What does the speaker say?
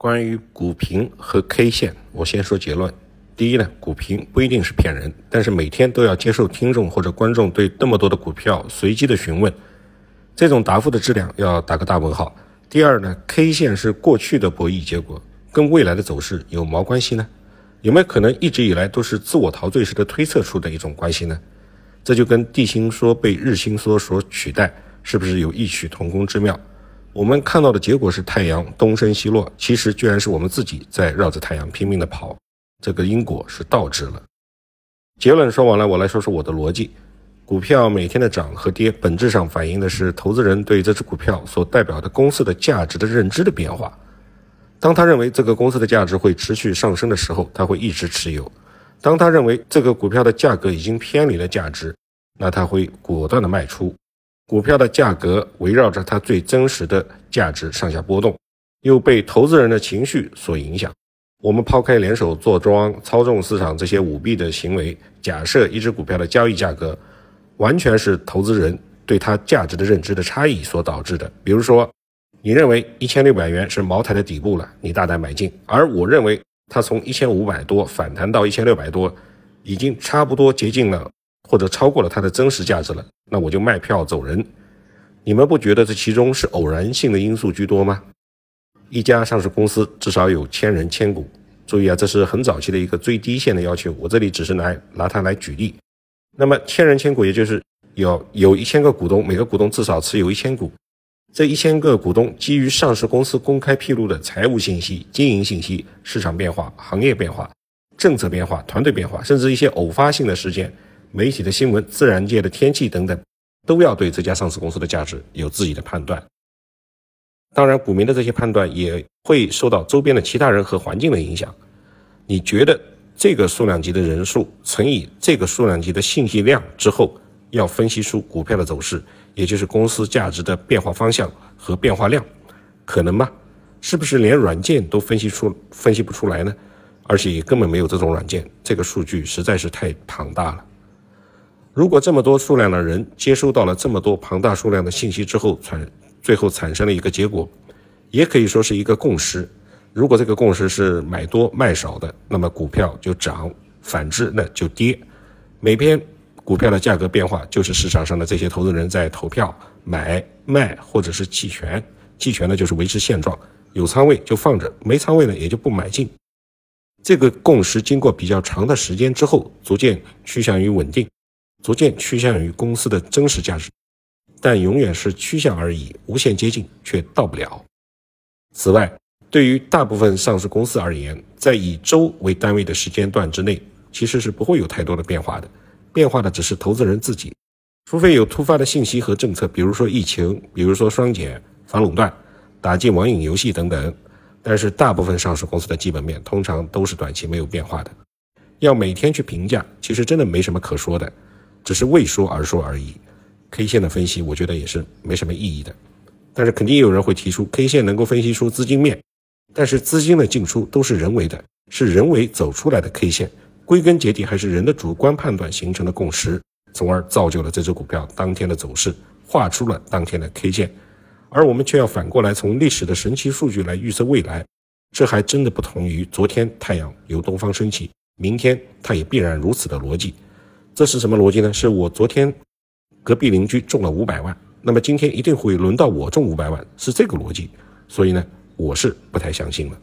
关于股评和 K 线，我先说结论。第一呢，股评不一定是骗人，但是每天都要接受听众或者观众对那么多的股票随机的询问，这种答复的质量要打个大问号。第二呢，K 线是过去的博弈结果，跟未来的走势有毛关系呢？有没有可能一直以来都是自我陶醉式的推测出的一种关系呢？这就跟地心说被日心说所取代，是不是有异曲同工之妙？我们看到的结果是太阳东升西落，其实居然是我们自己在绕着太阳拼命的跑，这个因果是倒置了。结论说完了，我来说说我的逻辑：股票每天的涨和跌，本质上反映的是投资人对这只股票所代表的公司的价值的认知的变化。当他认为这个公司的价值会持续上升的时候，他会一直持有；当他认为这个股票的价格已经偏离了价值，那他会果断的卖出。股票的价格围绕着它最真实的价值上下波动，又被投资人的情绪所影响。我们抛开联手做庄、操纵市场这些舞弊的行为，假设一只股票的交易价格完全是投资人对它价值的认知的差异所导致的。比如说，你认为一千六百元是茅台的底部了，你大胆买进；而我认为它从一千五百多反弹到一千六百多，已经差不多接近了。或者超过了它的真实价值了，那我就卖票走人。你们不觉得这其中是偶然性的因素居多吗？一家上市公司至少有千人千股，注意啊，这是很早期的一个最低线的要求。我这里只是来拿它来举例。那么千人千股，也就是有有一千个股东，每个股东至少持有一千股。这一千个股东基于上市公司公开披露的财务信息、经营信息、市场变化、行业变化、政策变化、团队变化，甚至一些偶发性的事件。媒体的新闻、自然界的天气等等，都要对这家上市公司的价值有自己的判断。当然，股民的这些判断也会受到周边的其他人和环境的影响。你觉得这个数量级的人数乘以这个数量级的信息量之后，要分析出股票的走势，也就是公司价值的变化方向和变化量，可能吗？是不是连软件都分析出分析不出来呢？而且也根本没有这种软件，这个数据实在是太庞大了。如果这么多数量的人接收到了这么多庞大数量的信息之后，产最后产生了一个结果，也可以说是一个共识。如果这个共识是买多卖少的，那么股票就涨；反之，那就跌。每篇股票的价格变化，就是市场上的这些投资人在投票买卖或者是弃权。弃权呢，就是维持现状，有仓位就放着，没仓位呢也就不买进。这个共识经过比较长的时间之后，逐渐趋向于稳定。逐渐趋向于公司的真实价值，但永远是趋向而已，无限接近却到不了。此外，对于大部分上市公司而言，在以周为单位的时间段之内，其实是不会有太多的变化的。变化的只是投资人自己，除非有突发的信息和政策，比如说疫情，比如说双减、反垄断、打击网瘾游戏等等。但是，大部分上市公司的基本面通常都是短期没有变化的。要每天去评价，其实真的没什么可说的。只是为说而说而已，K 线的分析，我觉得也是没什么意义的。但是肯定有人会提出，K 线能够分析出资金面，但是资金的进出都是人为的，是人为走出来的 K 线，归根结底还是人的主观判断形成的共识，从而造就了这只股票当天的走势，画出了当天的 K 线。而我们却要反过来从历史的神奇数据来预测未来，这还真的不同于昨天太阳由东方升起，明天它也必然如此的逻辑。这是什么逻辑呢？是我昨天隔壁邻居中了五百万，那么今天一定会轮到我中五百万，是这个逻辑。所以呢，我是不太相信了。